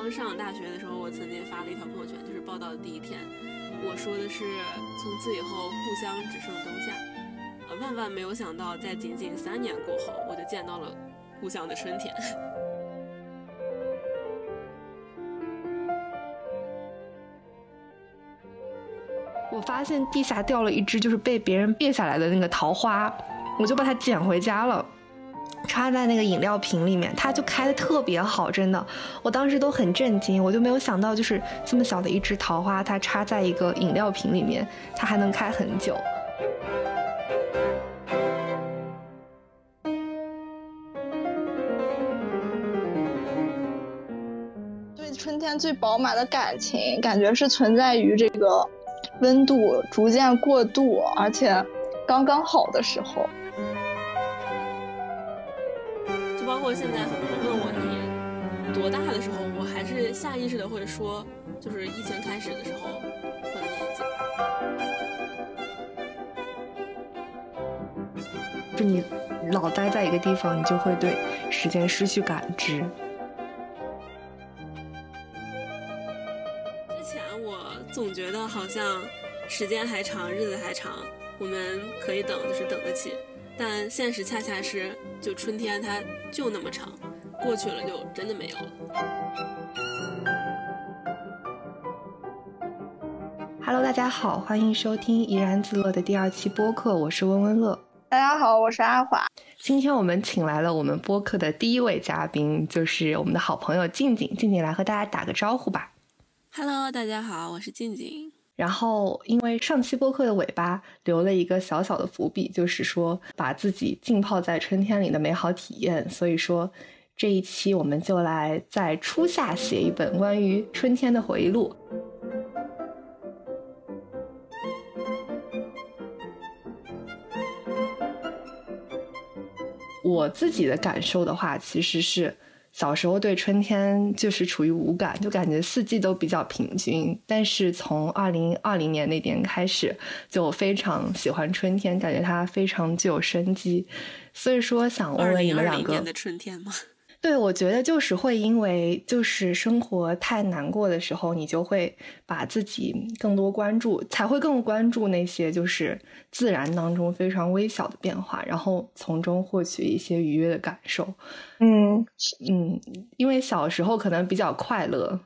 刚上大学的时候，我曾经发了一条朋友圈，就是报道的第一天，我说的是从此以后故乡只剩冬夏。呃，万万没有想到，在仅仅三年过后，我就见到了故乡的春天。我发现地下掉了一只就是被别人别下来的那个桃花，我就把它捡回家了，插在那个饮料瓶里面，它就开的特别好，真的，我当时都很震惊，我就没有想到就是这么小的一只桃花，它插在一个饮料瓶里面，它还能开很久。对春天最饱满的感情，感觉是存在于这个。温度逐渐过渡，而且刚刚好的时候，现在很多人问我你多大的时候，我还是下意识的会说，就是疫情开始的时候我的年纪。就你老待在一个地方，你就会对时间失去感知。之前我总觉得好像时间还长，日子还长，我们可以等，就是等得起。但现实恰恰是，就春天它就那么长，过去了就真的没有了。Hello，大家好，欢迎收听怡然自乐的第二期播客，我是温温乐。大家好，我是阿华。今天我们请来了我们播客的第一位嘉宾，就是我们的好朋友静静。静静来和大家打个招呼吧。Hello，大家好，我是静静。然后，因为上期播客的尾巴留了一个小小的伏笔，就是说把自己浸泡在春天里的美好体验，所以说这一期我们就来在初夏写一本关于春天的回忆录。我自己的感受的话，其实是。小时候对春天就是处于无感，就感觉四季都比较平均。但是从二零二零年那年开始，就非常喜欢春天，感觉它非常具有生机。所以说，想问问你们两个。年的春天吗？对，我觉得就是会因为就是生活太难过的时候，你就会把自己更多关注，才会更关注那些就是自然当中非常微小的变化，然后从中获取一些愉悦的感受。嗯嗯，因为小时候可能比较快乐，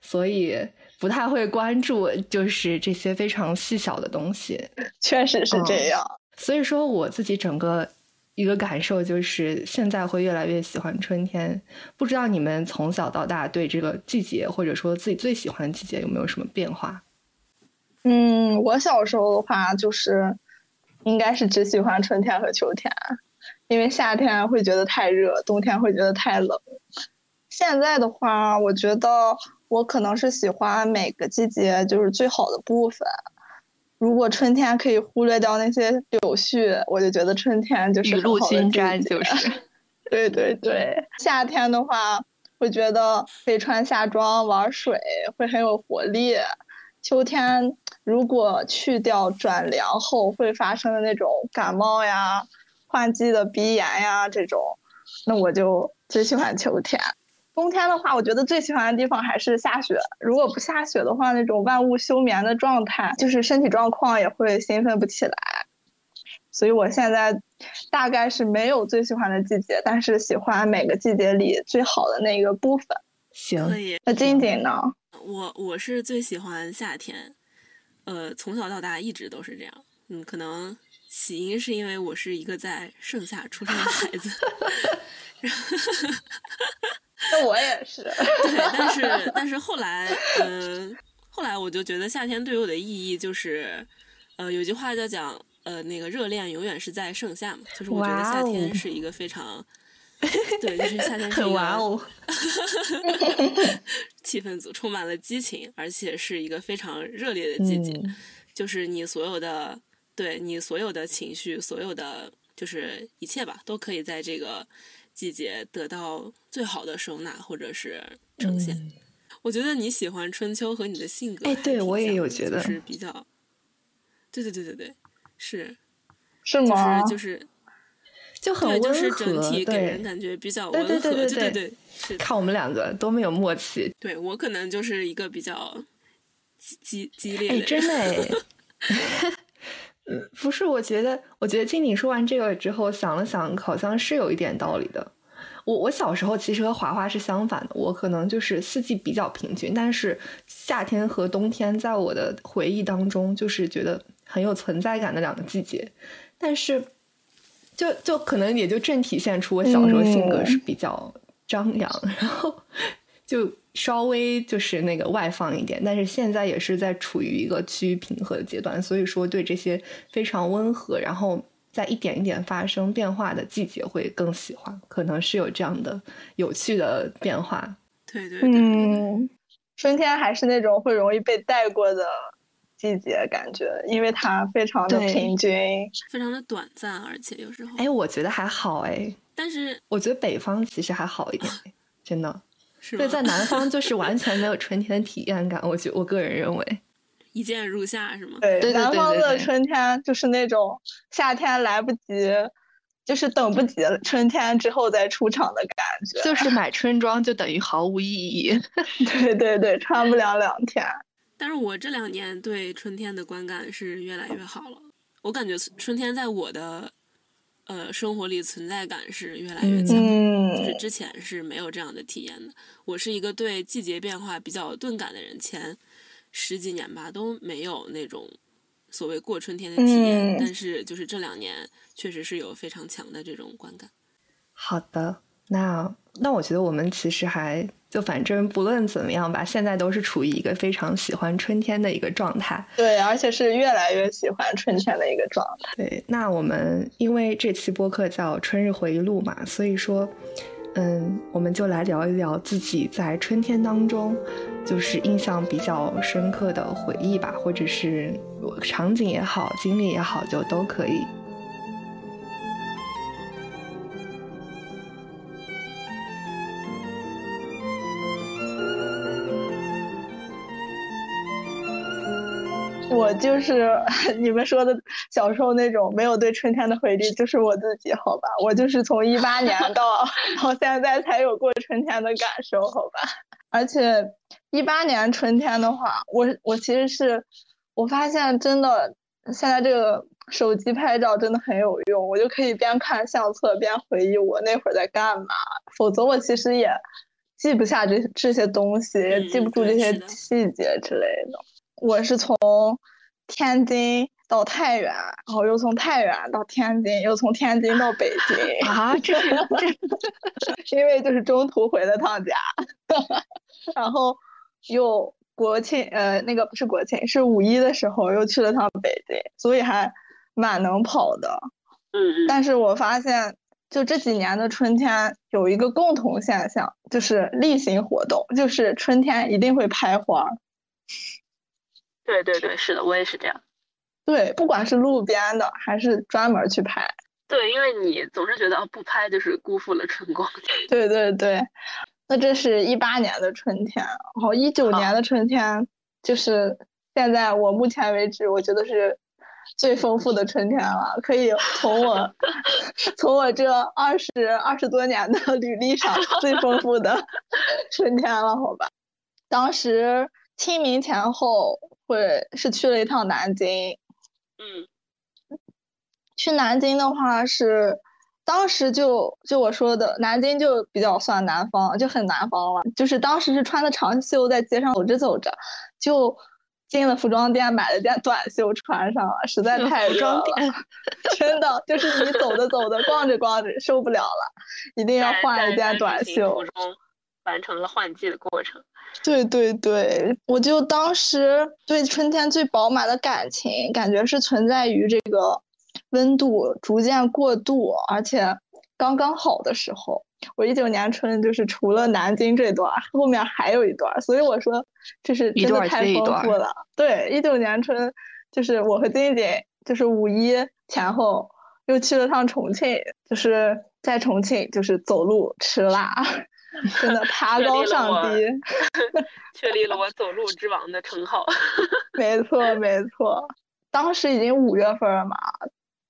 所以不太会关注就是这些非常细小的东西。确实是这样。所以说，我自己整个。一个感受就是，现在会越来越喜欢春天。不知道你们从小到大对这个季节，或者说自己最喜欢的季节，有没有什么变化？嗯，我小时候的话，就是应该是只喜欢春天和秋天，因为夏天会觉得太热，冬天会觉得太冷。现在的话，我觉得我可能是喜欢每个季节就是最好的部分。如果春天可以忽略掉那些柳絮，我就觉得春天就是雨露均沾，就是。对对对，夏天的话，会觉得可以穿夏装玩水，会很有活力。秋天如果去掉转凉后会发生的那种感冒呀、换季的鼻炎呀这种，那我就最喜欢秋天。冬天的话，我觉得最喜欢的地方还是下雪。如果不下雪的话，那种万物休眠的状态，就是身体状况也会兴奋不起来。所以我现在大概是没有最喜欢的季节，但是喜欢每个季节里最好的那个部分。行，可以。那静静呢？我我是最喜欢夏天，呃，从小到大一直都是这样。嗯，可能起因是因为我是一个在盛夏出生的孩子。那我也是，对，但是但是后来，嗯，后来我就觉得夏天对我的意义就是，呃，有句话叫讲，呃，那个热恋永远是在盛夏嘛，就是我觉得夏天是一个非常，对，就是夏天是哇哦，气氛组充满了激情，而且是一个非常热烈的季节，就是你所有的，对你所有的情绪，所有的就是一切吧，都可以在这个。季节得到最好的收纳或者是呈现，我觉得你喜欢春秋和你的性格，哎，对我也有觉得是比较，对对对对对，是是吗？就是就是，就很温和，就是整体给人感觉比较温和。对对对对对，看我们两个多么有默契。对我可能就是一个比较激激激烈的。哎，真的哎。嗯，不是，我觉得，我觉得听你说完这个之后，想了想，好像是有一点道理的。我我小时候其实和华华是相反的，我可能就是四季比较平均，但是夏天和冬天在我的回忆当中，就是觉得很有存在感的两个季节。但是，就就可能也就正体现出我小时候性格是比较张扬，然后就。稍微就是那个外放一点，但是现在也是在处于一个趋于平和的阶段，所以说对这些非常温和，然后在一点一点发生变化的季节会更喜欢，可能是有这样的有趣的变化。对对对，嗯，春天还是那种会容易被带过的季节，感觉因为它非常的平均，非常的短暂，而且有时候，哎，我觉得还好哎，但是我觉得北方其实还好一点，真的。对，在南方就是完全没有春天的体验感。我觉我个人认为，一见如夏是吗？对，南方的春天就是那种夏天来不及，就是等不及了春天之后再出场的感觉。就是 买春装就等于毫无意义。对对对，穿不了两天。但是我这两年对春天的观感是越来越好了。我感觉春天在我的。呃，生活里存在感是越来越强，就是之前是没有这样的体验的。我是一个对季节变化比较钝感的人，前十几年吧都没有那种所谓过春天的体验，但是就是这两年确实是有非常强的这种观感。好的，那那我觉得我们其实还。就反正不论怎么样吧，现在都是处于一个非常喜欢春天的一个状态。对，而且是越来越喜欢春天的一个状态。对，那我们因为这期播客叫《春日回忆录》嘛，所以说，嗯，我们就来聊一聊自己在春天当中就是印象比较深刻的回忆吧，或者是场景也好，经历也好，就都可以。就是 你们说的小时候那种没有对春天的回忆，就是我自己，好吧？我就是从一八年到到现在才有过春天的感受，好吧？而且一八年春天的话，我我其实是我发现真的现在这个手机拍照真的很有用，我就可以边看相册边回忆我那会儿在干嘛。否则我其实也记不下这这些东西，也记不住这些细节之类的。我是从天津到太原，然后又从太原到天津，又从天津到北京 啊！这这，因为就是中途回了趟家，然后又国庆，呃，那个不是国庆，是五一的时候又去了趟北京，所以还蛮能跑的。嗯但是我发现，就这几年的春天有一个共同现象，就是例行活动，就是春天一定会拍花。对对对，是的，我也是这样。对，不管是路边的还是专门去拍。对，因为你总是觉得不拍就是辜负了春光。对对对，那这是一八年的春天，然后一九年的春天就是现在我目前为止我觉得是最丰富的春天了，可以从我 从我这二十二十多年的履历上最丰富的春天了，好吧？当时清明前后。会是去了一趟南京，嗯，去南京的话是当时就就我说的南京就比较算南方，就很南方了。就是当时是穿的长袖，在街上走着走着，就进了服装店买了件短袖穿上了，实在太热了，真的就是你走着走着逛着逛着受不了了，一定要换一件短袖。完成了换季的过程。对对对，我就当时对春天最饱满的感情，感觉是存在于这个温度逐渐过渡，而且刚刚好的时候。我一九年春就是除了南京这段，后面还有一段，所以我说这是真的太丰富了。对，一九年春就是我和金姐，就是五一前后又去了趟重庆，就是在重庆就是走路吃辣。真的 爬高上低，确立了我走路之王的称号。没错没错，当时已经五月份了嘛，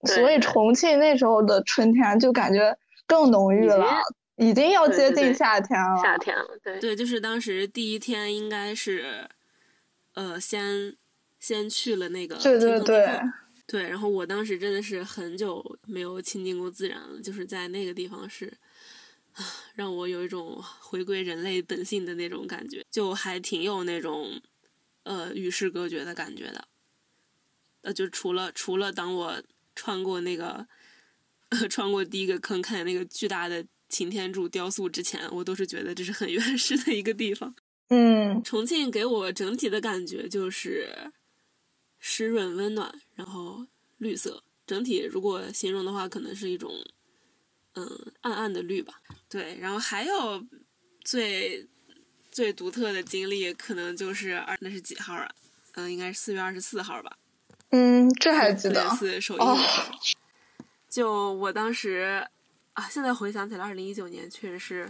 所以重庆那时候的春天就感觉更浓郁了，已经要接近夏天了。夏天了，对对，就是当时第一天应该是，呃，先先去了那个对对对对，然后我当时真的是很久没有亲近过自然了，就是在那个地方是，让我有一种回归人类本性的那种感觉，就还挺有那种呃与世隔绝的感觉的。呃，就除了除了当我穿过那个，穿过第一个坑，看见那个巨大的擎天柱雕塑之前，我都是觉得这是很原始的一个地方。嗯，重庆给我整体的感觉就是湿润、温暖，然后绿色。整体如果形容的话，可能是一种嗯暗暗的绿吧。对，然后还有最最独特的经历，可能就是二那是几号啊？嗯，应该是四月二十四号吧。嗯，这还记得。首映就我当时啊，现在回想起来，二零一九年确实是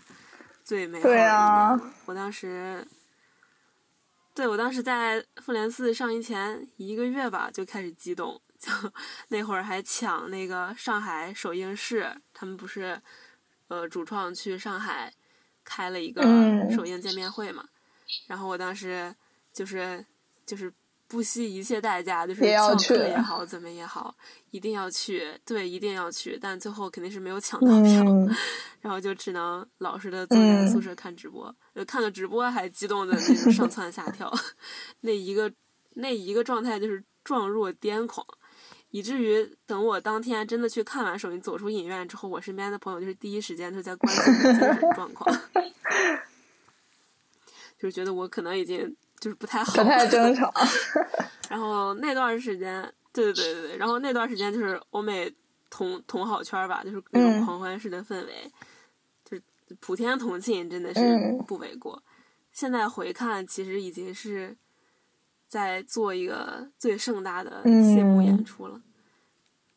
最美好的一年。我当时，对我当时在复联四上映前一个月吧，就开始激动，就 那会儿还抢那个上海首映式，他们不是呃主创去上海开了一个首映见面会嘛，然后我当时就是就是。不惜一切代价，就是抢课也好，怎么也好，一定要去。对，一定要去。但最后肯定是没有抢到票，然后就只能老实的坐在宿舍看直播。看了直播还激动的那种上蹿下跳，那一个那一个状态就是状若癫狂，以至于等我当天真的去看完首映，走出影院之后，我身边的朋友就是第一时间就在关心精神状况，就是觉得我可能已经。就是不太好，不太正常。然后那段时间，对对对对对，然后那段时间就是欧美同同好圈吧，就是那种狂欢式的氛围，就是普天同庆，真的是不为过。现在回看，其实已经是在做一个最盛大的谢幕演出了。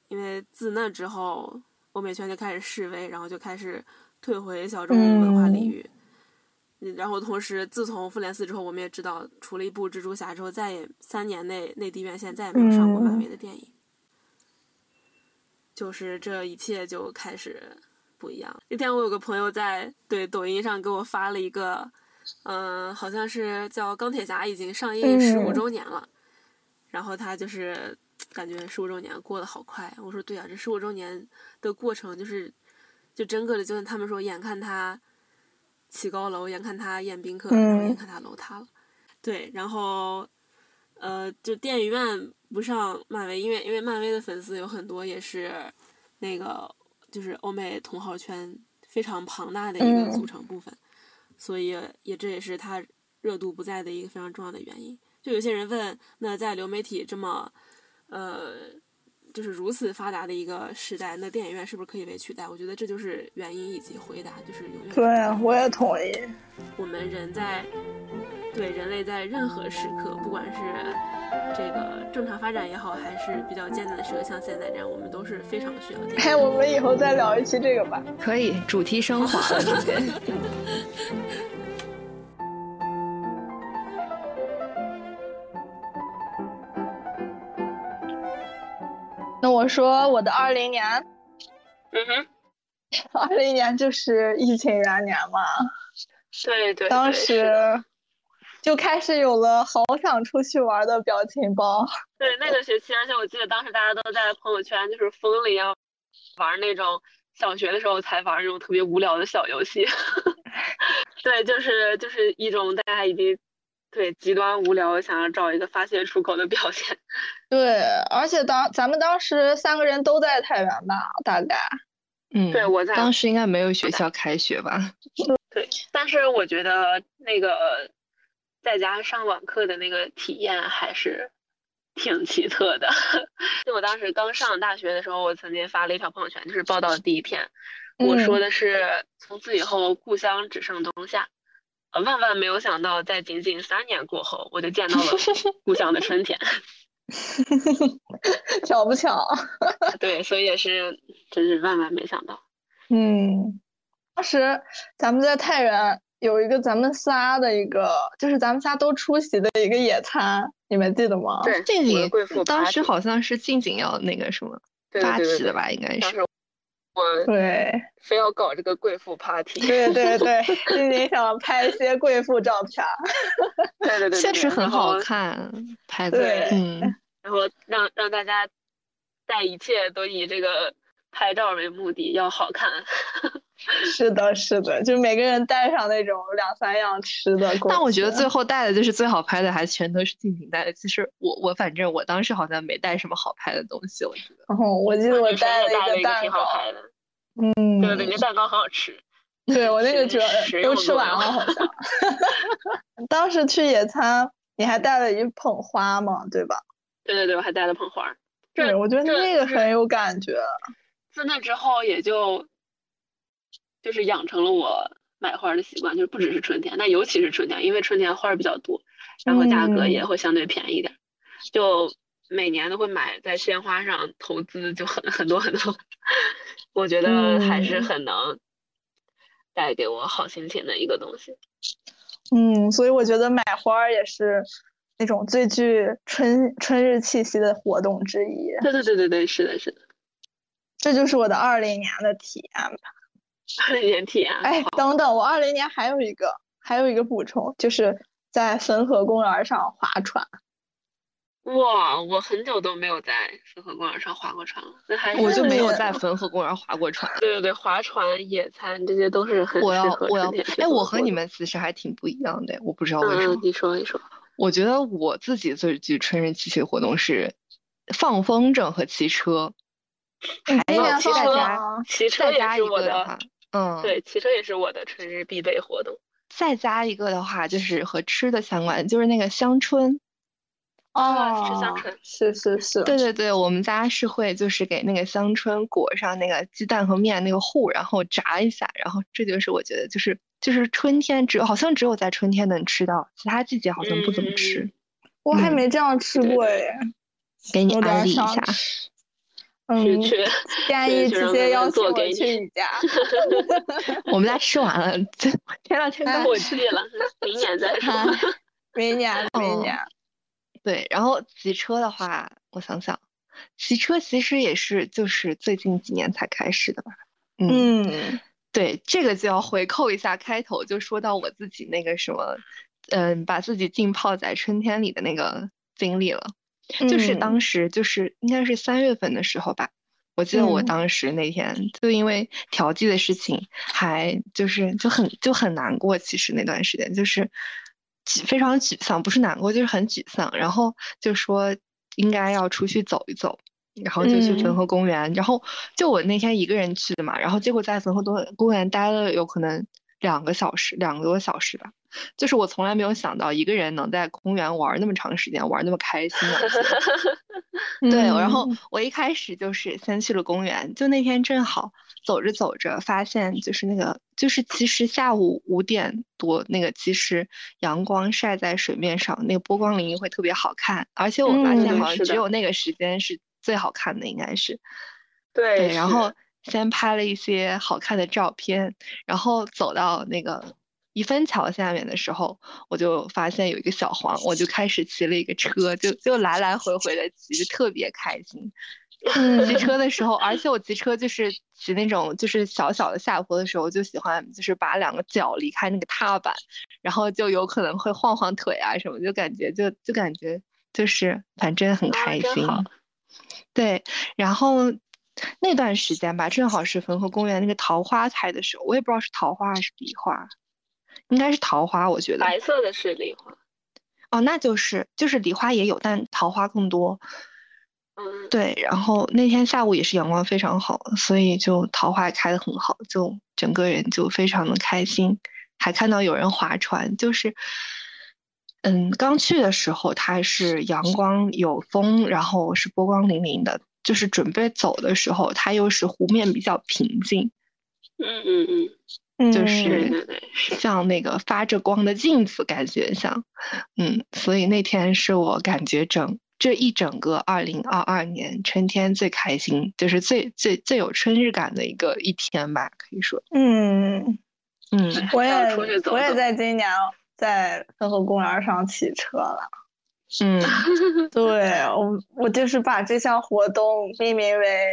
因为自那之后，欧美圈就开始示威，然后就开始退回小众文化领域。然后同时，自从复联四之后，我们也知道，除了一部蜘蛛侠之后，再也三年内内地院线再也没有上过漫威的电影。就是这一切就开始不一样。那天我有个朋友在对抖音上给我发了一个，嗯，好像是叫《钢铁侠》已经上映十五周年了，然后他就是感觉十五周年过得好快。我说对啊，这十五周年的过程就是，就整个的，就像他们说，眼看他。起高楼，眼看他宴宾客，然后眼看他楼塌了。对，然后，呃，就电影院不上漫威，因为因为漫威的粉丝有很多也是那个就是欧美同好圈非常庞大的一个组成部分，所以也这也是他热度不在的一个非常重要的原因。就有些人问，那在流媒体这么，呃。就是如此发达的一个时代，那电影院是不是可以被取代？我觉得这就是原因以及回答，就是永远。对，我也同意。我们人在对人类在任何时刻，不管是这个正常发展也好，还是比较艰难的时刻，像现在这样，我们都是非常需要。哎，我们以后再聊一期这个吧。可以，主题升华了，直接。那我说我的二零年，嗯哼，二零年就是疫情元年嘛，对对，当时就开始有了好想出去玩的表情包。对，那个学期，而且我记得当时大家都在朋友圈就是疯了一样玩那种小学的时候才玩那种特别无聊的小游戏。对，就是就是一种大家已经。对，极端无聊，想要找一个发泄出口的表现。对，而且当咱们当时三个人都在太原吧，大概。嗯，对，我在。当时应该没有学校开学吧？对，但是我觉得那个在家上网课的那个体验还是挺奇特的。就我当时刚上大学的时候，我曾经发了一条朋友圈，就是报道的第一篇，我说的是从此以后故乡只剩冬夏。万万没有想到，在仅仅三年过后，我就见到了 故乡的春天。巧不巧？对，所以也是，真是万万没想到。嗯，当时咱们在太原有一个咱们仨的一个，就是咱们仨都出席的一个野餐，你们记得吗？对，这个也当时好像是静静要那个什么。发起的吧，应该是。我对，非要搞这个贵妇 party。对对对，静静想拍一些贵妇照片。对对对，确实很好看，拍的。嗯，然后让让大家在一切都以这个拍照为目的，要好看。是的，是的，就每个人带上那种两三样吃的。但我觉得最后带的就是最好拍的，还全都是静静带的。其实我我反正我当时好像没带什么好拍的东西，我觉得。哦，我记得我带了一个蛋糕。嗯，对对，那蛋糕很好吃。对我那个主要都吃完了，好像。当时去野餐，你还带了一捧花嘛，对吧？对对对，我还带了捧花。对，我觉得那个很有感觉。自那之后，也就。就是养成了我买花的习惯，就是不只是春天，那尤其是春天，因为春天花儿比较多，然后价格也会相对便宜一点，就每年都会买在鲜花上投资，就很很多很多，我觉得还是很能带给我好心情的一个东西。嗯，所以我觉得买花也是那种最具春春日气息的活动之一。对对对对对，是的，是的，这就是我的二零年的体验吧。二零年体验，哎，等等，我二零年还有一个，还有一个补充，就是在汾河公园上划船。哇，我很久都没有在汾河公园上划过船了，那还我就没有在汾河公园划过船。对对对，划船、野餐这些都是很我要我要哎，我和你们其实还挺不一样的，我不知道为什么。你说一说，我觉得我自己最具春日气息活动是放风筝和骑车，还有骑车，骑车也是我的。嗯，对，骑车也是我的春日必备活动。再加一个的话，就是和吃的相关，就是那个香椿。哦，吃香椿，是是是。对对对，我们家是会就是给那个香椿裹上那个鸡蛋和面那个糊，然后炸一下，然后这就是我觉得就是就是春天只有好像只有在春天能吃到，其他季节好像不怎么吃。我还没这样吃过耶，给你安利一下。嗯，建议直接邀请我去你家。我们家吃完了，这前两天刚过期了，明年再说。明年，明年。对，然后骑车的话，我想想，骑车其实也是就是最近几年才开始的吧。嗯，对，这个就要回扣一下开头就说到我自己那个什么，嗯，把自己浸泡在春天里的那个经历了。就是当时就是应该是三月份的时候吧，我记得我当时那天就因为调剂的事情，还就是就很就很难过。其实那段时间就是非常沮丧，不是难过就是很沮丧。然后就说应该要出去走一走，然后就去汾河公园。然后就我那天一个人去的嘛，然后结果在汾河多公园待了有可能两个小时，两个多小时吧。就是我从来没有想到一个人能在公园玩那么长时间，玩那么开心。对，然后我一开始就是先去了公园，就那天正好走着走着，发现就是那个，就是其实下午五点多那个，其实阳光晒在水面上，那个波光粼粼会特别好看。而且我发现好像只有那个时间是最好看的，应该是。对，然后先拍了一些好看的照片，然后走到那个。一分桥下面的时候，我就发现有一个小黄，我就开始骑了一个车，就就来来回回的骑，就特别开心。骑车的时候，而且我骑车就是骑那种就是小小的下坡的时候，就喜欢就是把两个脚离开那个踏板，然后就有可能会晃晃腿啊什么，就感觉就就感觉就是反正很开心。对，然后那段时间吧，正好是汾河公园那个桃花开的时候，我也不知道是桃花还是梨花。应该是桃花，我觉得白色的是梨花，哦，那就是就是梨花也有，但桃花更多。嗯，对。然后那天下午也是阳光非常好，所以就桃花开的很好，就整个人就非常的开心。还看到有人划船，就是嗯，刚去的时候它是阳光有风，然后是波光粼粼的，就是准备走的时候，它又是湖面比较平静。嗯嗯嗯。就是像那个发着光的镜子，感觉像，嗯，所以那天是我感觉整这一整个二零二二年春天最开心，就是最最最有春日感的一个一天吧，可以说。嗯嗯，我也我也在今年在汾河公园上骑车了。嗯，对我我就是把这项活动命名为，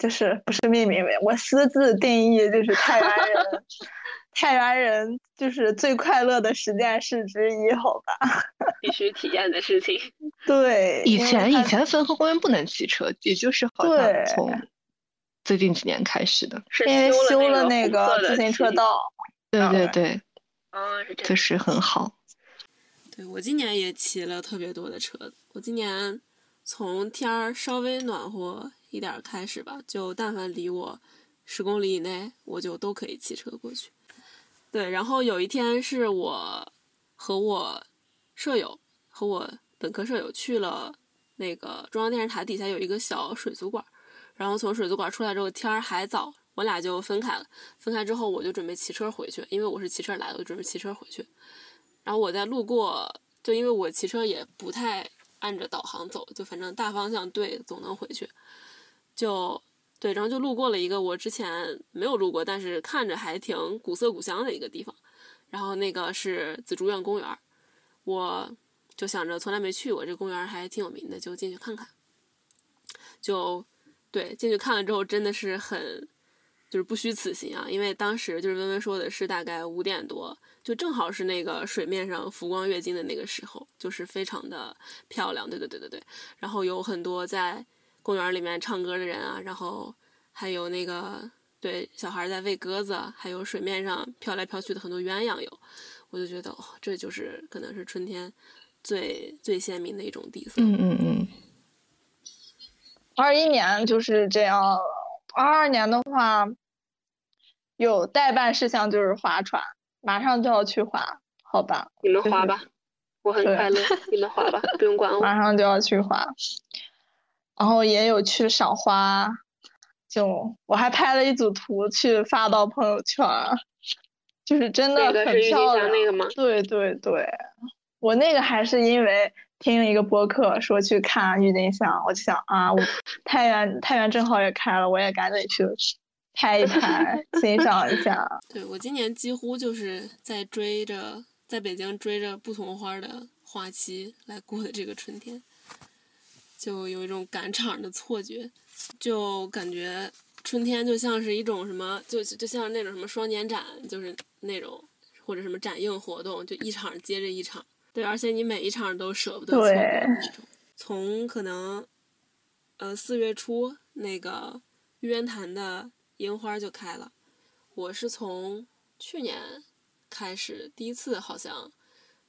就是不是命名为，我私自定义就是太原人，太原人就是最快乐的十件事之一，好吧？必须体验的事情。对，以前以前汾河公园不能骑车，也就是好像从最近几年开始的，是因为修了那个自行车道。对对对，啊，是这样，确实很好。对我今年也骑了特别多的车，我今年从天儿稍微暖和一点开始吧，就但凡离我十公里以内，我就都可以骑车过去。对，然后有一天是我和我舍友和我本科舍友去了那个中央电视台底下有一个小水族馆，然后从水族馆出来之后天儿还早，我俩就分开了。分开之后我就准备骑车回去，因为我是骑车来的，我准备骑车回去。然后我在路过，就因为我骑车也不太按着导航走，就反正大方向对总能回去。就对，然后就路过了一个我之前没有路过，但是看着还挺古色古香的一个地方。然后那个是紫竹院公园，我就想着从来没去过这公园，还挺有名的，就进去看看。就对，进去看了之后真的是很，就是不虚此行啊！因为当时就是温温说的是大概五点多。就正好是那个水面上浮光跃金的那个时候，就是非常的漂亮。对对对对对，然后有很多在公园里面唱歌的人啊，然后还有那个对小孩在喂鸽子，还有水面上飘来飘去的很多鸳鸯游，我就觉得哦，这就是可能是春天最最鲜明的一种地色。嗯嗯嗯。二一年就是这样，二二年的话有代办事项就是划船。马上就要去划，好吧？你们划吧，我很快乐。你们划吧，不用管我。马上就要去滑，然后也有去赏花，就我还拍了一组图去发到朋友圈，就是真的很漂亮。那个吗？对对对，我那个还是因为听了一个播客说去看郁金香，我就想啊，我太原太原正好也开了，我也赶紧去。拍一拍，欣赏一下。对我今年几乎就是在追着在北京追着不同花的花期来过的这个春天，就有一种赶场的错觉，就感觉春天就像是一种什么，就就像那种什么双年展，就是那种或者什么展映活动，就一场接着一场。对，而且你每一场都舍不得错过那种。从可能，呃，四月初那个玉渊潭的。樱花就开了，我是从去年开始第一次，好像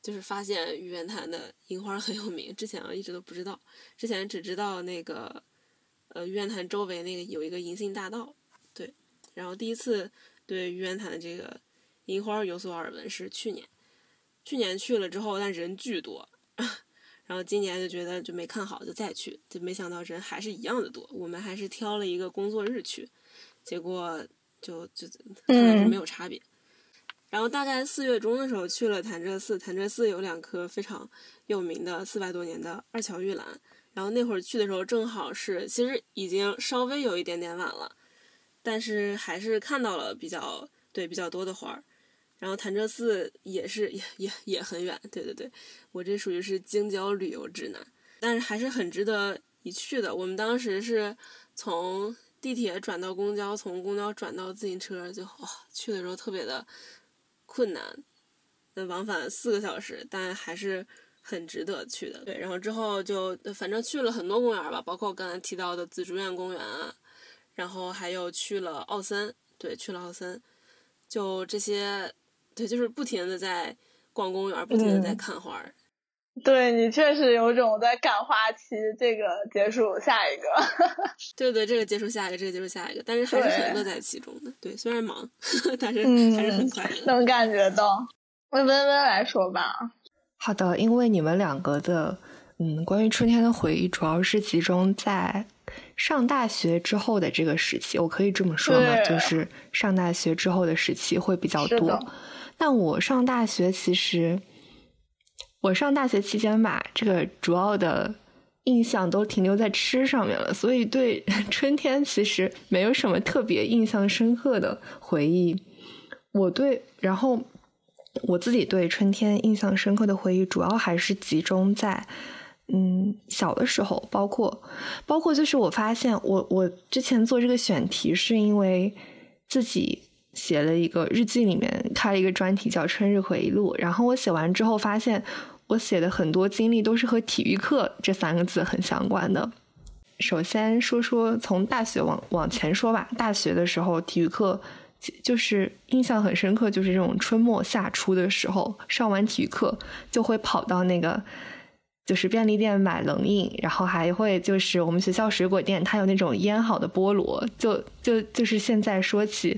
就是发现玉渊潭的樱花很有名。之前啊一直都不知道，之前只知道那个呃玉渊潭周围那个有一个银杏大道，对。然后第一次对玉渊潭的这个樱花有所耳闻是去年，去年去了之后，但人巨多，然后今年就觉得就没看好，就再去，就没想到人还是一样的多。我们还是挑了一个工作日去。结果就就看来是没有差别。然后大概四月中的时候去了潭柘寺，潭柘寺有两棵非常有名的四百多年的二乔玉兰。然后那会儿去的时候正好是，其实已经稍微有一点点晚了，但是还是看到了比较对比较多的花儿。然后潭柘寺也是也也也很远，对对对，我这属于是京郊旅游指南，但是还是很值得一去的。我们当时是从。地铁转到公交，从公交转到自行车，就哇，去的时候特别的困难，那往返四个小时，但还是很值得去的。对，然后之后就反正去了很多公园吧，包括我刚才提到的紫竹院公园啊，然后还有去了奥森，对，去了奥森，就这些，对，就是不停的在逛公园，不停的在看花。对你确实有种在赶花期，这个结束下一个。对对，这个结束下一个，这个结束下一个，但是还是很乐在其中的。对，虽然忙，但是还是很快乐。能感觉到。问温温来说吧。好的，因为你们两个的嗯，关于春天的回忆，主要是集中在上大学之后的这个时期，我可以这么说吗？就是上大学之后的时期会比较多。但我上大学其实。我上大学期间吧，这个主要的印象都停留在吃上面了，所以对 春天其实没有什么特别印象深刻的回忆。我对，然后我自己对春天印象深刻的回忆，主要还是集中在嗯，小的时候，包括包括就是我发现，我我之前做这个选题是因为自己写了一个日记，里面开了一个专题叫《春日回忆录》，然后我写完之后发现，我写的很多经历都是和体育课这三个字很相关的。首先说说从大学往往前说吧，大学的时候体育课就是印象很深刻，就是这种春末夏初的时候，上完体育课就会跑到那个。就是便利店买冷饮，然后还会就是我们学校水果店，它有那种腌好的菠萝。就就就是现在说起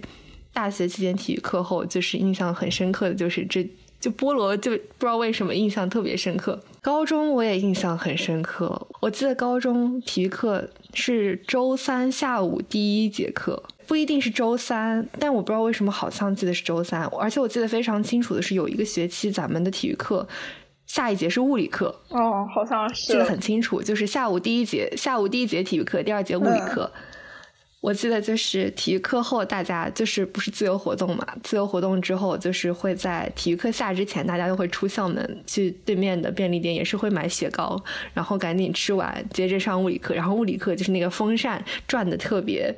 大学期间体育课后，就是印象很深刻的就是这就菠萝，就不知道为什么印象特别深刻。高中我也印象很深刻，我记得高中体育课是周三下午第一节课，不一定是周三，但我不知道为什么好像记得是周三，而且我记得非常清楚的是有一个学期咱们的体育课。下一节是物理课哦，好像是记得很清楚，就是下午第一节，下午第一节体育课，第二节物理课。我记得就是体育课后，大家就是不是自由活动嘛？自由活动之后，就是会在体育课下之前，大家都会出校门去对面的便利店，也是会买雪糕，然后赶紧吃完，接着上物理课。然后物理课就是那个风扇转的特别，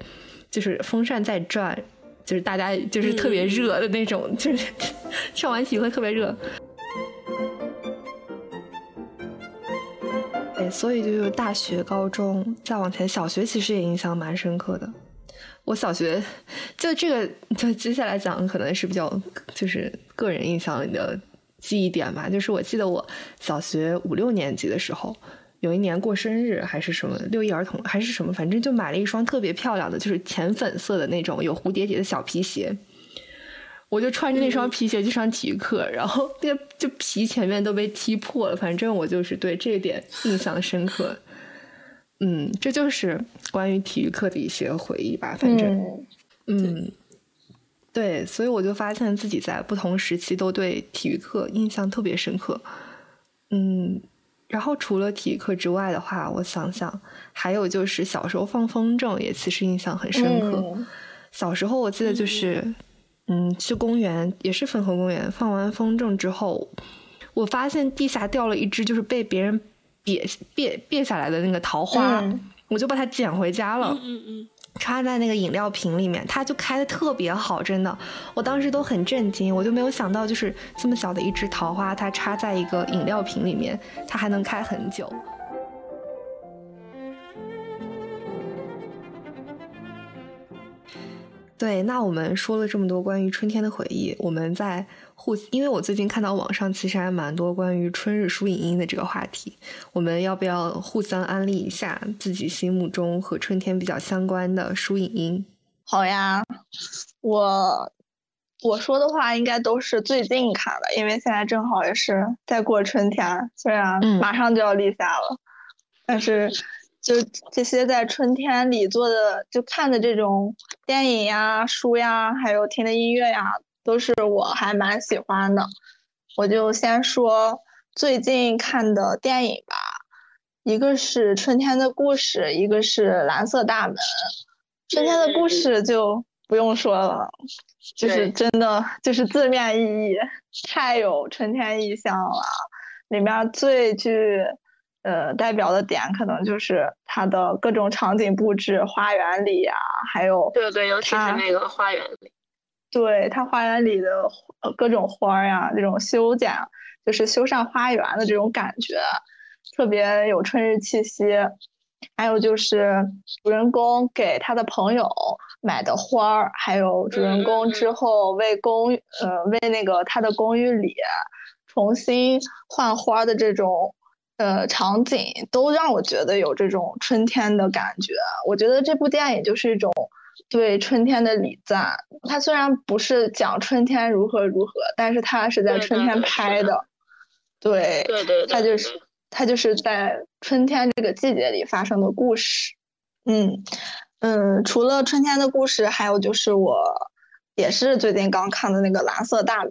就是风扇在转，就是大家就是特别热的那种，就是 上完体育课特别热。所以就是大学、高中再往前，小学其实也印象蛮深刻的。我小学就这个，就接下来讲可能是比较就是个人印象里的记忆点吧。就是我记得我小学五六年级的时候，有一年过生日还是什么六一儿童还是什么，反正就买了一双特别漂亮的，就是浅粉色的那种有蝴蝶结的小皮鞋。我就穿着那双皮鞋去上体育课，然后那个就皮前面都被踢破了。反正我就是对这一点印象深刻。嗯，这就是关于体育课的一些回忆吧。反正，嗯，对，所以我就发现自己在不同时期都对体育课印象特别深刻。嗯，然后除了体育课之外的话，我想想，还有就是小时候放风筝也其实印象很深刻。小时候我记得就是。嗯，去公园也是汾河公园。放完风筝之后，我发现地下掉了一只，就是被别人别别别下来的那个桃花，我就把它捡回家了。嗯嗯，插在那个饮料瓶里面，它就开的特别好，真的，我当时都很震惊，我就没有想到，就是这么小的一只桃花，它插在一个饮料瓶里面，它还能开很久。对，那我们说了这么多关于春天的回忆，我们在互，因为我最近看到网上其实还蛮多关于春日书影音的这个话题，我们要不要互相安利一下自己心目中和春天比较相关的书影音？好呀，我我说的话应该都是最近看的，因为现在正好也是在过春天，虽然马上就要立夏了，但是。就这些在春天里做的，就看的这种电影呀、书呀，还有听的音乐呀，都是我还蛮喜欢的。我就先说最近看的电影吧，一个是《春天的故事》，一个是《蓝色大门》。春天的故事就不用说了，就是真的就是字面意义太有春天意象了，里面最具。呃，代表的点可能就是它的各种场景布置，花园里呀，还有对对，尤其是那个花园里，对它花园里的各种花呀，这种修剪，就是修缮花园的这种感觉，特别有春日气息。还有就是主人公给他的朋友买的花儿，还有主人公之后为公呃为那个他的公寓里重新换花的这种。呃，场景都让我觉得有这种春天的感觉。我觉得这部电影就是一种对春天的礼赞。它虽然不是讲春天如何如何，但是它是在春天拍的。对对对，它就是它就是在春天这个季节里发生的故事。嗯嗯，除了春天的故事，还有就是我也是最近刚看的那个《蓝色大门》。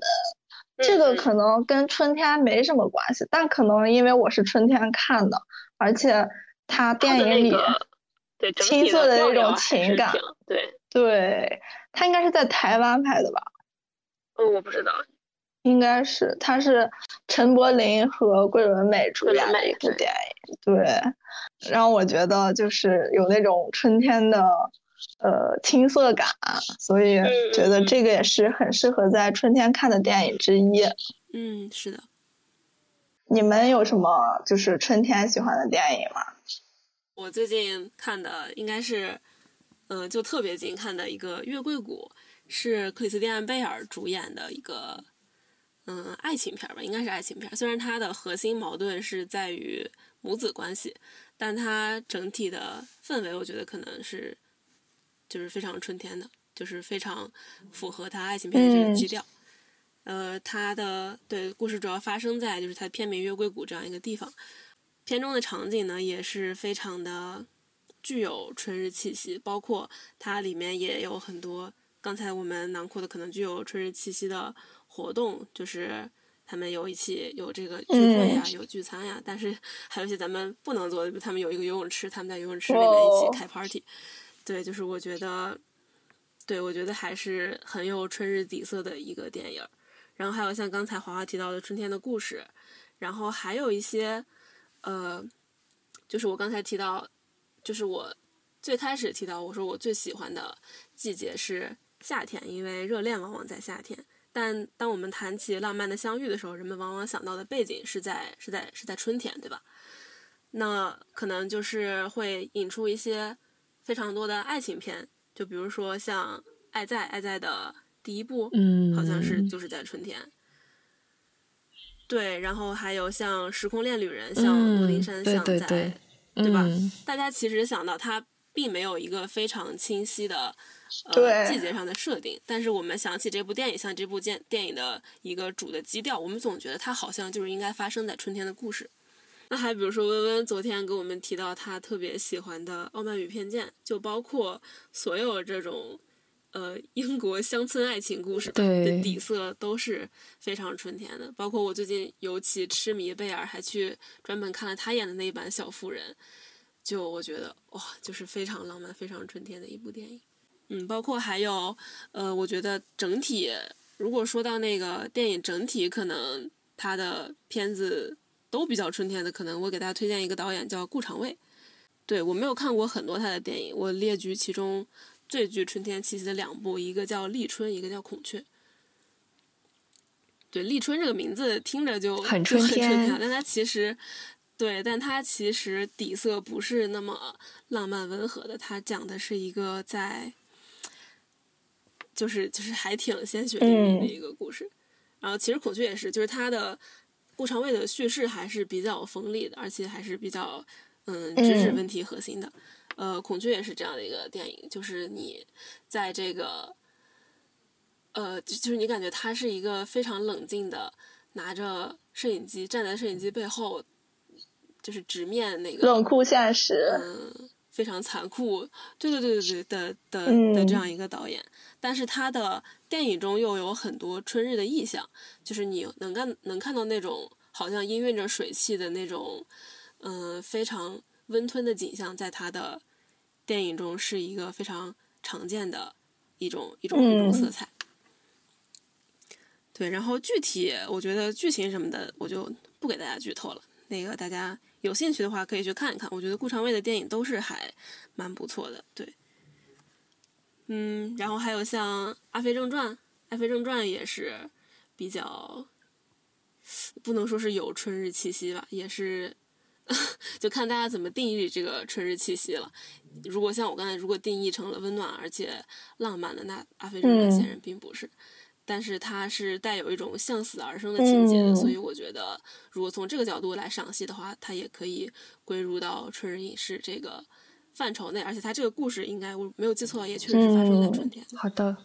这个可能跟春天没什么关系，但可能因为我是春天看的，而且他电影里对青涩的那种情感，对对，他应该是在台湾拍的吧？嗯，我不知道。应该是，他是陈柏霖和桂纶镁主演的一部电影，对，让我觉得就是有那种春天的呃青涩感，所以觉得这个也是很适合在春天看的电影之一。嗯，是的。你们有什么就是春天喜欢的电影吗？我最近看的应该是，嗯，就特别近看的一个《月桂谷》，是克里斯蒂安贝尔主演的一个。嗯，爱情片吧，应该是爱情片。虽然它的核心矛盾是在于母子关系，但它整体的氛围，我觉得可能是就是非常春天的，就是非常符合他爱情片的这个基调。呃，他的对故事主要发生在就是他片名月桂谷这样一个地方，片中的场景呢也是非常的具有春日气息，包括它里面也有很多刚才我们囊括的可能具有春日气息的。活动就是他们有一起有这个聚会呀，有聚餐呀，但是 还有一些咱们不能做的，他们有一个游泳池，他们在游泳池里面一起开 party。对，就是我觉得，对我觉得还是很有春日底色的一个电影。然后还有像刚才华华提到的《春天的故事》，然后还有一些，呃，就是我刚才提到，就是我最开始提到我说我最喜欢的季节是夏天，因为热恋往往在夏天。但当我们谈起浪漫的相遇的时候，人们往往想到的背景是在是在是在春天，对吧？那可能就是会引出一些非常多的爱情片，就比如说像《爱在爱在》的第一部，嗯，好像是就是在春天。对，然后还有像《时空恋旅人》，像《诺丁山像在》，对吧？大家其实想到它并没有一个非常清晰的。呃，季节上的设定，但是我们想起这部电影，像这部电电影的一个主的基调，我们总觉得它好像就是应该发生在春天的故事。那还比如说，温温昨天给我们提到他特别喜欢的《傲慢与偏见》，就包括所有这种呃英国乡村爱情故事的底色都是非常春天的。包括我最近尤其痴迷贝尔，还去专门看了他演的那一版《小妇人》，就我觉得哇，就是非常浪漫、非常春天的一部电影。嗯，包括还有，呃，我觉得整体，如果说到那个电影整体，可能他的片子都比较春天的，可能我给大家推荐一个导演叫顾长卫。对我没有看过很多他的电影，我列举其中最具春天气息的两部，一个叫《立春》，一个叫《孔雀》。对，《立春》这个名字听着就很春天，但它其实，对，但它其实底色不是那么浪漫温和的，它讲的是一个在。就是就是还挺鲜血淋漓的一个故事，然后其实孔雀也是，就是它的顾长卫的叙事还是比较锋利的，而且还是比较嗯知识问题核心的。呃，孔雀也是这样的一个电影，就是你在这个呃，就是你感觉他是一个非常冷静的，拿着摄影机站在摄影机背后，就是直面那个冷酷现实，嗯，非常残酷，对对对对对的的的这样一个导演。但是他的电影中又有很多春日的意象，就是你能看能看到那种好像氤氲着水汽的那种，嗯，非常温吞的景象，在他的电影中是一个非常常见的一种一种一种色彩。对，然后具体我觉得剧情什么的，我就不给大家剧透了。那个大家有兴趣的话可以去看一看，我觉得顾长卫的电影都是还蛮不错的。对。嗯，然后还有像《阿飞正传》，《阿飞正传》也是比较不能说是有春日气息吧，也是 就看大家怎么定义这个春日气息了。如果像我刚才如果定义成了温暖而且浪漫的，那《阿飞正传》显然并不是，但是它是带有一种向死而生的情节的，所以我觉得如果从这个角度来赏析的话，它也可以归入到春日影视这个。范畴内，而且它这个故事应该我没有记错，也确实是发生在春天。好的，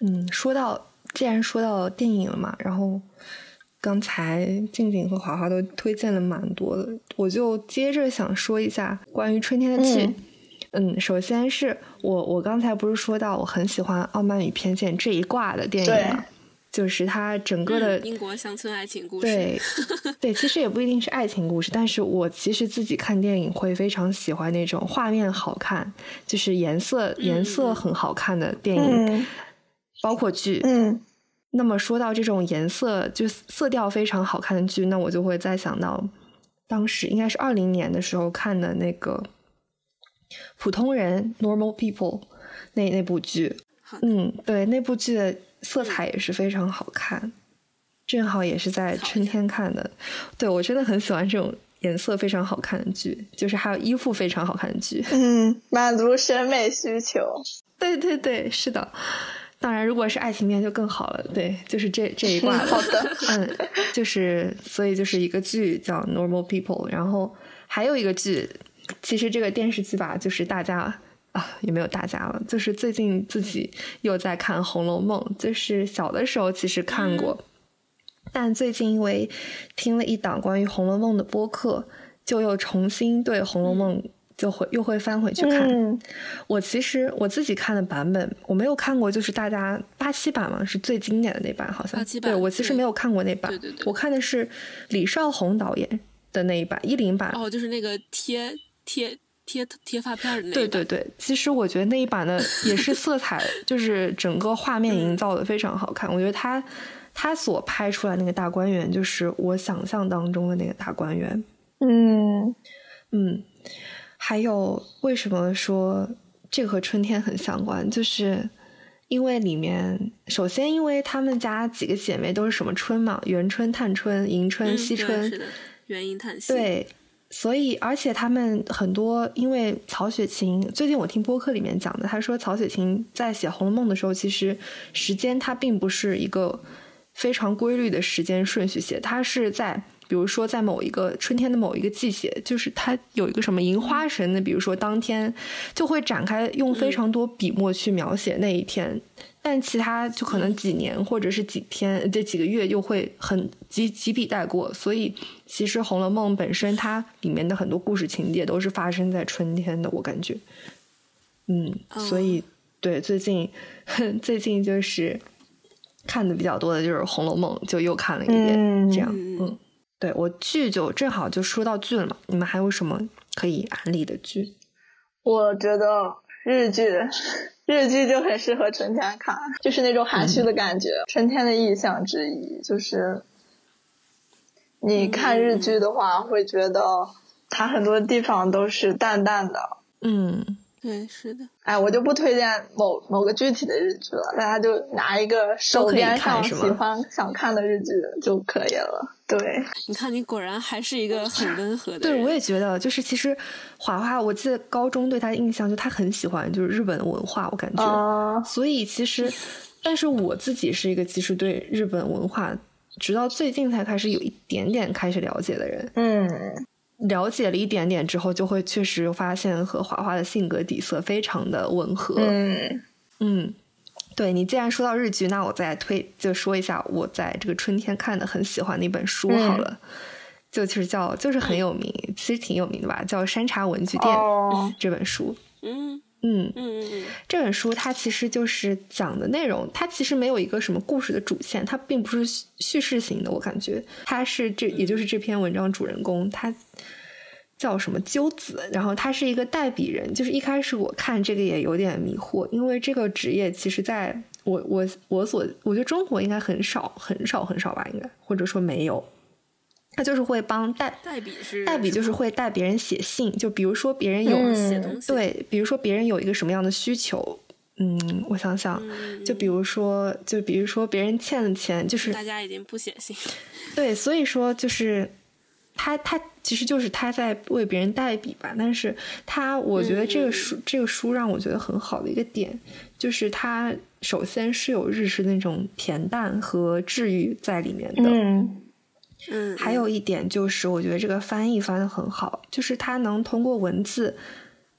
嗯，说到既然说到电影了嘛，然后刚才静静和华华都推荐了蛮多的，我就接着想说一下关于春天的剧。嗯，首先是我我刚才不是说到我很喜欢《傲慢与偏见》这一挂的电影吗？就是它整个的英国乡村爱情故事，对对，其实也不一定是爱情故事，但是我其实自己看电影会非常喜欢那种画面好看，就是颜色颜色很好看的电影，包括剧，嗯，那么说到这种颜色就色调非常好看的剧，那我就会再想到当时应该是二零年的时候看的那个普通人 （Normal People） 那那部剧。嗯，对，那部剧的色彩也是非常好看，正好也是在春天看的。对我真的很喜欢这种颜色非常好看的剧，就是还有衣服非常好看的剧。嗯，满足审美需求。对对对，是的。当然，如果是爱情片就更好了。对，就是这这一挂。好的。嗯，就是所以就是一个剧叫《Normal People》，然后还有一个剧，其实这个电视剧吧，就是大家啊也没有大家了，就是最近自己又在看《红楼梦》，就是小的时候其实看过，但最近因为听了一档关于《红楼梦》的播客，就又重新对《红楼梦》。就会又会翻回去看。我其实我自己看的版本，我没有看过，就是大家八七版嘛，是最经典的那版，好像。八七版。对我其实没有看过那版，对对对。我看的是李少红导演的那一版一零版。哦，就是那个贴贴贴贴发片的那。对对对，其实我觉得那一版的 也是色彩，就是整个画面营造的非常好看。我觉得他他所拍出来那个大观园，就是我想象当中的那个大观园。嗯嗯。还有为什么说这个和春天很相关？就是因为里面，首先因为他们家几个姐妹都是什么春嘛，元春、探春、迎春、惜春，元迎探惜。对，所以而且他们很多，因为曹雪芹最近我听播客里面讲的，他说曹雪芹在写《红楼梦》的时候，其实时间他并不是一个非常规律的时间顺序写，他是在。比如说，在某一个春天的某一个季节，就是它有一个什么迎花神的，比如说当天就会展开用非常多笔墨去描写那一天，但其他就可能几年或者是几天这几个月又会很几几笔带过。所以，其实《红楼梦》本身它里面的很多故事情节都是发生在春天的，我感觉。嗯，所以对最近最近就是看的比较多的就是《红楼梦》，就又看了一遍，这样嗯。对我剧就正好就说到剧了嘛，你们还有什么可以安利的剧？我觉得日剧，日剧就很适合春天看，就是那种含蓄的感觉，春天的意象之一。就是你看日剧的话，会觉得它很多地方都是淡淡的。嗯。对，是的。哎，我就不推荐某某个具体的日剧了，大家就拿一个手边上喜欢想看的日剧就可以了。对，你看，你果然还是一个很温和的。对，我也觉得，就是其实华华，我记得高中对他的印象就他很喜欢就是日本文化，我感觉。所以其实，但是我自己是一个其实对日本文化直到最近才开始有一点点开始了解的人。嗯。了解了一点点之后，就会确实发现和华华的性格底色非常的吻合。嗯嗯，对你既然说到日剧，那我再推就说一下我在这个春天看的很喜欢的一本书好了，就其实叫就是很有名，其实挺有名的吧，叫《山茶文具店》这本书。嗯嗯嗯嗯嗯，这本书它其实就是讲的内容，它其实没有一个什么故事的主线，它并不是叙事型的，我感觉它是这也就是这篇文章主人公他。叫什么鸠子？然后他是一个代笔人。就是一开始我看这个也有点迷惑，因为这个职业其实在我我我所我觉得中国应该很少很少很少吧，应该或者说没有。他就是会帮代代笔是代笔，就是会代别人写信。就比如说别人有写东西，对，比如说别人有一个什么样的需求，嗯，我想想，就比如说就比如说别人欠的钱，就是大家已经不写信，对，所以说就是。他他其实就是他在为别人代笔吧，但是他我觉得这个书这个书让我觉得很好的一个点，就是他首先是有日式那种恬淡和治愈在里面的，嗯嗯，还有一点就是我觉得这个翻译翻的很好，就是它能通过文字。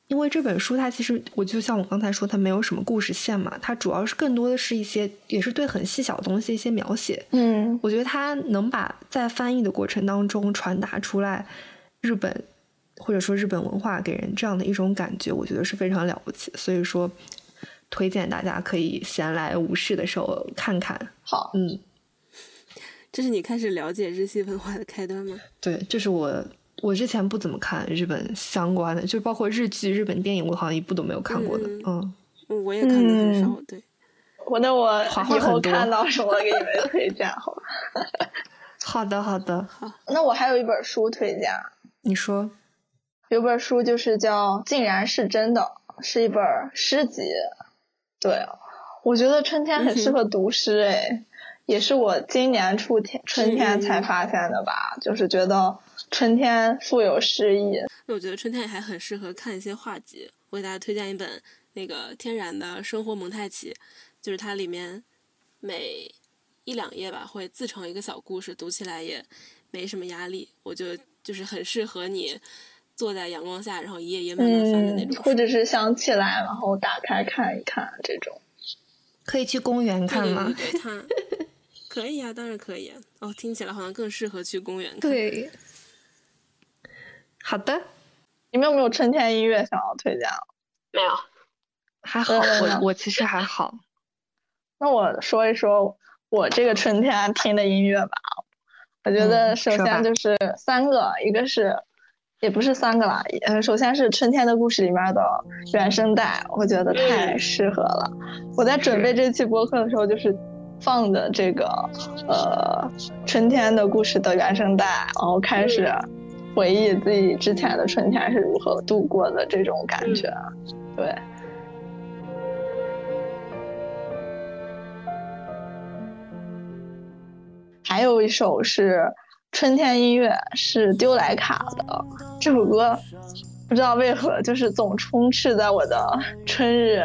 因为这本书，它其实我就像我刚才说，它没有什么故事线嘛，它主要是更多的是一些，也是对很细小的东西一些描写。嗯，我觉得它能把在翻译的过程当中传达出来日本或者说日本文化给人这样的一种感觉，我觉得是非常了不起。所以说，推荐大家可以闲来无事的时候看看。好，嗯，这是你开始了解日系文化的开端吗？对，这是我。我之前不怎么看日本相关的，就包括日剧、日本电影，我好像一部都没有看过的。嗯，我也看的很少。对，我那我以后看到什么给你们推荐好吧？好的，好的，好那我还有一本书推荐，你说。有本书就是叫《竟然是真的》，是一本诗集。对，我觉得春天很适合读诗，哎，也是我今年初天春天才发现的吧，就是觉得春天富有诗意。那我觉得春天还很适合看一些画集。我给大家推荐一本那个天然的生活蒙太奇，就是它里面每一两页吧会自成一个小故事，读起来也没什么压力。我就就是很适合你坐在阳光下，然后一页页慢慢翻的那嗯种，书。或者是想起来，然后打开看一看这种。可以去公园看吗？对对对，它可以啊，当然可以啊。哦，听起来好像更适合去公园看。对。好的，你们有没有春天音乐想要推荐？没有，还好，我我其实还好。那我说一说我这个春天听的音乐吧。我觉得首先就是三个，一个是也不是三个啦，呃，首先是《春天的故事》里面的原声带，我觉得太适合了。我在准备这期播客的时候，就是放的这个呃《春天的故事》的原声带，然后开始回忆自己之前的春天是如何度过的这种感觉。对。还有一首是春天音乐，是丢莱卡的。这首歌不知道为何就是总充斥在我的春日，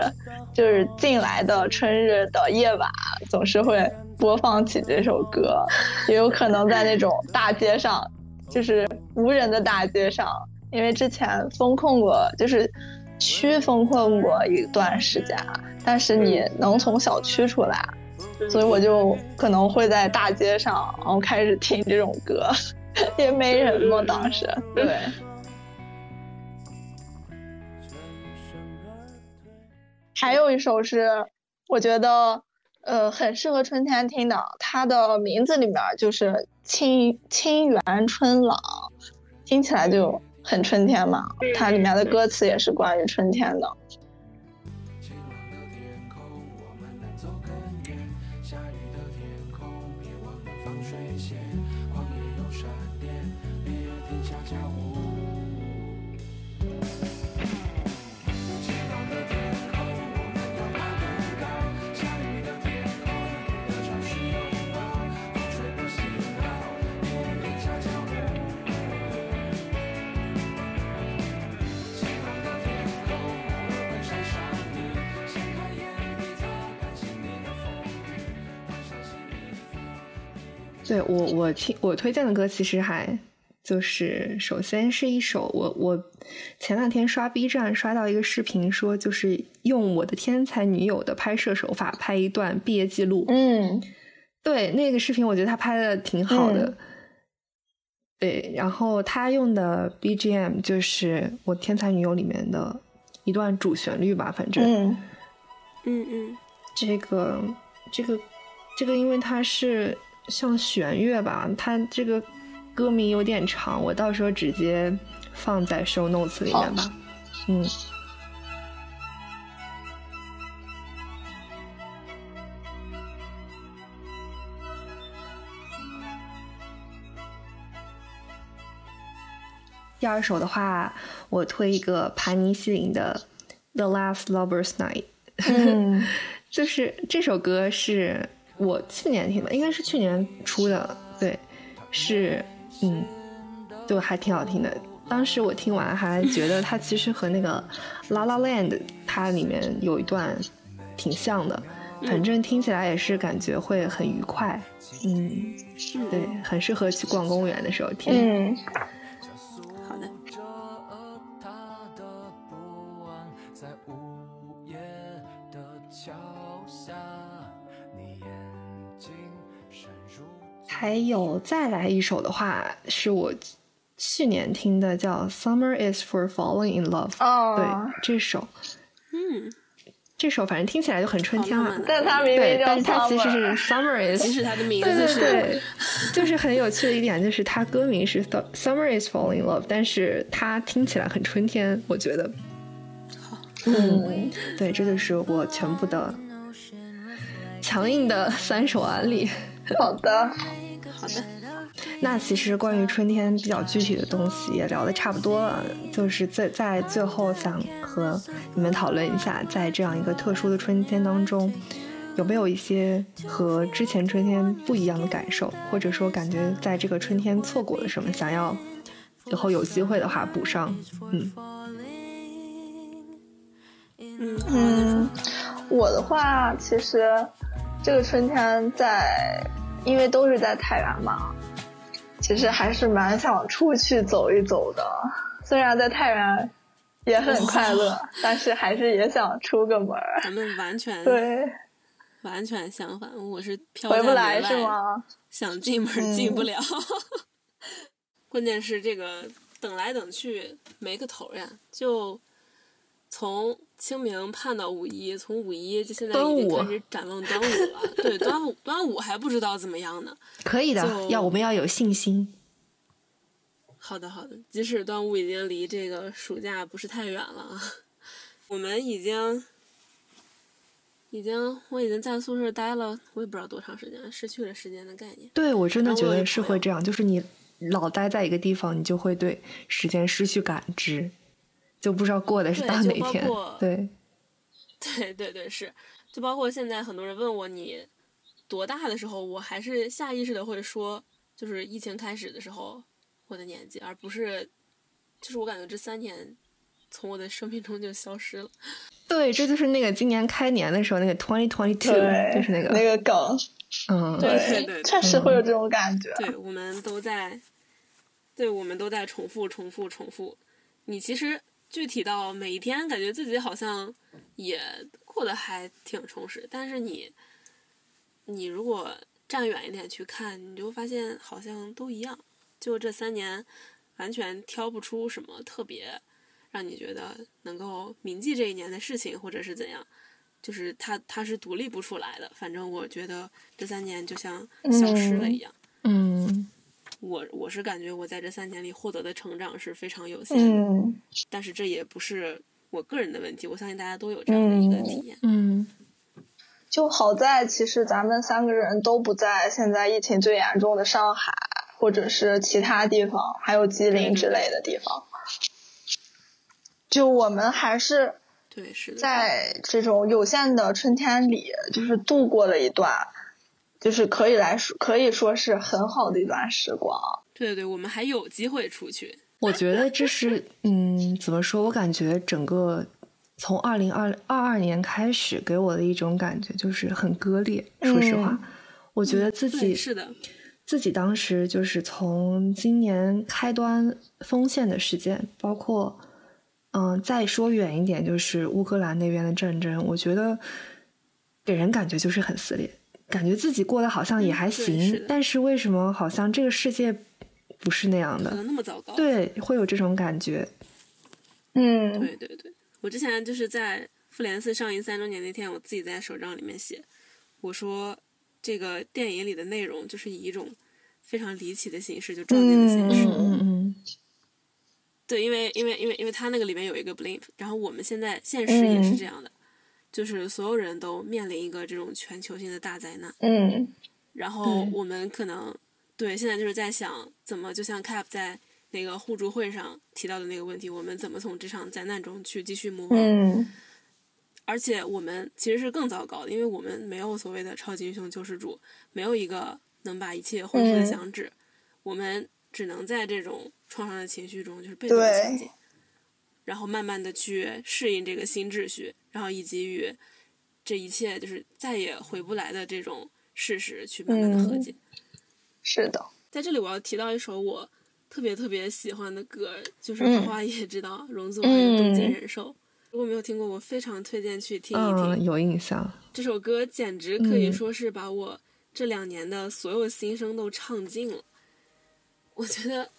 就是近来的春日的夜晚，总是会播放起这首歌。也有可能在那种大街上，就是无人的大街上，因为之前封控过，就是区封控过一段时间，但是你能从小区出来。所以我就可能会在大街上，然后开始听这种歌，也没人嘛，当时对。还有一首是我觉得呃很适合春天听的，它的名字里面就是清清园春朗，听起来就很春天嘛。它里面的歌词也是关于春天的。对我，我听我推荐的歌其实还就是，首先是一首我我前两天刷 B 站刷到一个视频，说就是用我的天才女友的拍摄手法拍一段毕业记录。嗯对，那个视频我觉得他拍的挺好的。嗯对，然后他用的 BGM 就是《我天才女友》里面的一段主旋律吧，反正。嗯嗯嗯，这个这个这个，因为它是像弦乐吧，它这个歌名有点长，我到时候直接放在 show notes 里面吧。嗯，第二首的话，我推一个盘尼西林的《The Last Lovers Night》。嗯 就是这首歌是我去年听的，应该是去年出的，对，是嗯，就还挺好听的。当时我听完还觉得它其实和那个《La La Land》它里面有一段挺像的，反正听起来也是感觉会很愉快，嗯，对，很适合去逛公园的时候听。嗯，还有再来一首的话，是我去年听的，叫《Summer Is for Falling in Love》。哦对，这首嗯，这首反正听起来就很春天了。但它明对明，叫但是它其实是 Summer is，使它的名对对字是对，就是很有趣的一点，就是它歌名是 Summer is falling in love，但是它听起来很春天，我觉得。嗯，对，这就是我全部的强硬的三首安利。好的，那其实关于春天比较具体的东西也聊得差不多了，就是在在最后想和你们讨论一下，在这样一个特殊的春天当中，有没有一些和之前春天不一样的感受，或者说感觉在这个春天错过了什么，想要以后有机会的话补上。嗯嗯。嗯，我的话，其实这个春天在，因为都是在太原嘛，其实还是蛮想出去走一走的。虽然在太原也很快乐，但是还是也想出个门儿。咱们完全对，完全相反，我是飘回不在来是吗？想进门进不嗯了。关键是这个等来等去没个头呀，就从清明盼到五一，从五一就现在已经端午开始展望端午了。对，端午端午还不知道怎么样呢。可以的，要我们要有信心。好的，好的。即使端午已经离这个暑假不是太远了啊，我们已经，已经，我已经在宿舍待了，我也不知道多长时间，失去了时间的概念。对我真的觉得是会这样，就是你老待在一个地方，你就会对时间失去感知，就不知道过的是到哪天。对，对对对，是，就包括现在很多人问我你多大的时候，我还是下意识的会说，就是疫情开始的时候我的年纪，而不是，就是我感觉这三年从我的生命中就消失了。对，这就是那个今年开年的时候那个 twenty twenty two，就是那个，那个梗，嗯，对对对确实会有这种感觉。对，我们都在，对，我们都在重复、重复、重复。你其实具体到每一天，感觉自己好像也过得还挺充实，但是你，你如果站远一点去看，你就发现好像都一样。就这三年，完全挑不出什么特别让你觉得能够铭记这一年的事情，或者是怎样。就是它，它是独立不出来的。反正我觉得这三年就像消失了一样。嗯，我我是感觉我在这三年里获得的成长是非常有限的，嗯但是这也不是我个人的问题，我相信大家都有这样的一个体验。嗯，就好在其实咱们三个人都不在现在疫情最严重的上海，或者是其他地方，还有吉林之类的地方。就我们还是对，是，在这种有限的春天里，就是度过了一段，就是可以来说可以说是很好的一段时光。对对对，我们还有机会出去。我觉得这是，嗯，怎么说？我感觉整个从二零二二二年开始，给我的一种感觉就是很割裂。说实话，嗯我觉得自对，己是的，自己当时就是从今年开端锋线的事件，包括嗯，再说远一点，就是乌克兰那边的战争，我觉得给人感觉就是很撕裂，感觉自己过得好像也还行，但是为什么好像这个世界不是那样的？可能那么糟糕。对，会有这种感觉。嗯对对对，我之前就是在复联四上映三周年那天，我自己在手账里面写，我说这个电影里的内容就是以一种非常离奇的形式就撞进了现实。嗯嗯嗯对，因为因为因为因为它那个里面有一个 blimp，然后我们现在现实也是这样的，就是所有人都面临一个这种全球性的大灾难，嗯。然后我们可能对现在就是在想怎么，就像 Cap 在那个互助会上提到的那个问题，我们怎么从这场灾难中去继续 on？、嗯。而且我们其实是更糟糕的，因为我们没有所谓的超级英雄救世主，没有一个能把一切恢复的嗯。响指，我们只能在这种创伤的情绪中就是被动的前进，然后慢慢的去适应这个新秩序，然后以及与这一切就是再也回不来的这种事实去慢慢的和嗯解。是的，在这里我要提到一首我特别特别喜欢的歌，就是嗯花花也知道，容祖儿的《东京人寿》。如果没有听过，我非常推荐去听一听。嗯，有印象。这首歌简直可以嗯说是把我这两年的所有心声都唱尽了。我觉得，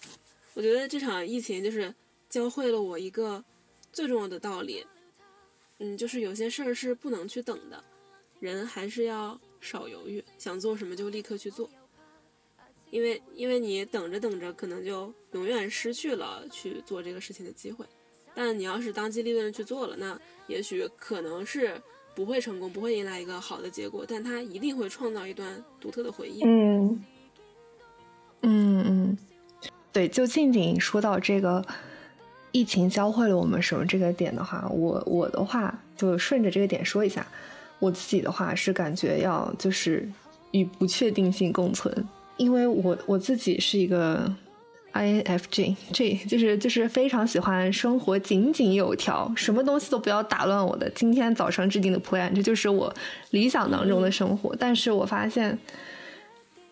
我觉得这场疫情就是教会了我一个最重要的道理，嗯，就是有些事儿是不能去等的，人还是要少犹豫，想做什么就立刻去做。因为，因为你等着等着，可能就永远失去了去做这个事情的机会。但你要是当机立断的去做了，那也许可能是不会成功，不会迎来一个好的结果，但它一定会创造一段独特的回忆。嗯嗯嗯，对，就静静说到这个疫情教会了我们什么这个点的话，我我的话就顺着这个点说一下，我自己的话是感觉要就是与不确定性共存，因为我我自己是一个 INFJ，这就是就是非常喜欢生活井井有条，什么东西都不要打乱我的今天早上制定的 plan，这就是我理想当中的生活。但是我发现，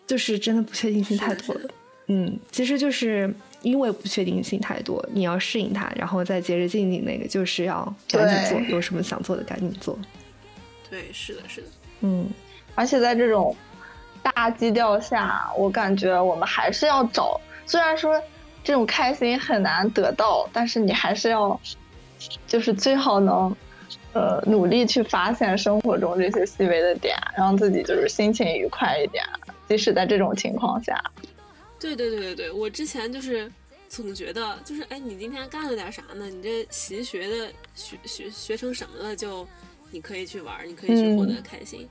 就是真的不确定性太多了。嗯，其实就是因为不确定性太多，你要适应它，然后再接着静静那个，就是要赶紧做，有什么想做的赶紧做。对，是的，是的，嗯而且在这种大基调下，我感觉我们还是要找，虽然说这种开心很难得到，但是你还是要，就是最好能，呃，努力去发现生活中这些细微的点，让自己就是心情愉快一点，即使在这种情况下。对对对对对，我之前就是总觉得，就是哎，你今天干了点啥呢？你这习学的学学学成什么了？就你可以去玩，你可以去获得嗯开心。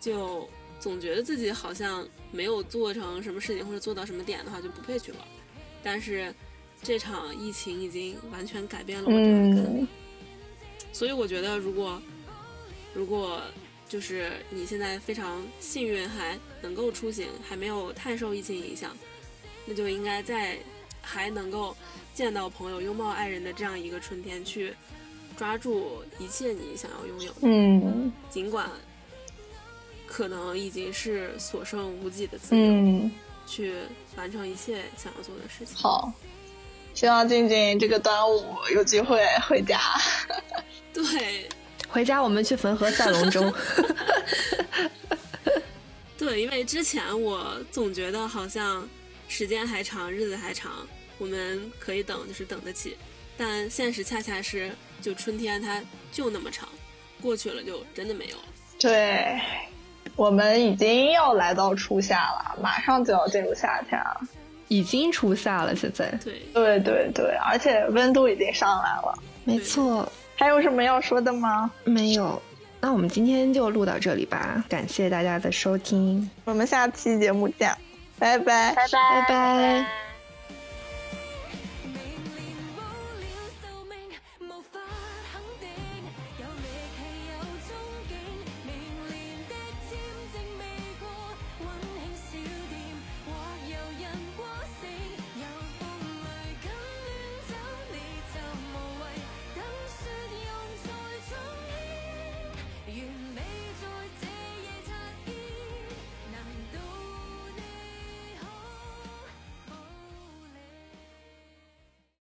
就总觉得自己好像没有做成什么事情或者做到什么点的话，就不配去玩。但是这场疫情已经完全改变了我这种看法。嗯所以我觉得，如果如果就是你现在非常幸运，还能够出行，还没有太受疫情影响，那就应该在还能够见到朋友、拥抱爱人的这样一个春天，去抓住一切你想要拥有的，嗯尽管可能已经是所剩无几的自由，嗯，去完成一切想要做的事情。好，希望静静这个端午有机会回家。对回家我们去汾河赛龙舟。对，因为之前我总觉得好像时间还长，日子还长，我们可以等，就是等得起。但现实恰恰是，就春天它就那么长，过去了就真的没有了。对，我们已经要来到初夏了，马上就要进入夏天了。已经初夏了，现在对，对对对，而且温度已经上来了。没错，还有什么要说的吗？没有。那我们今天就录到这里吧，感谢大家的收听，我们下期节目见，拜拜，拜拜拜拜。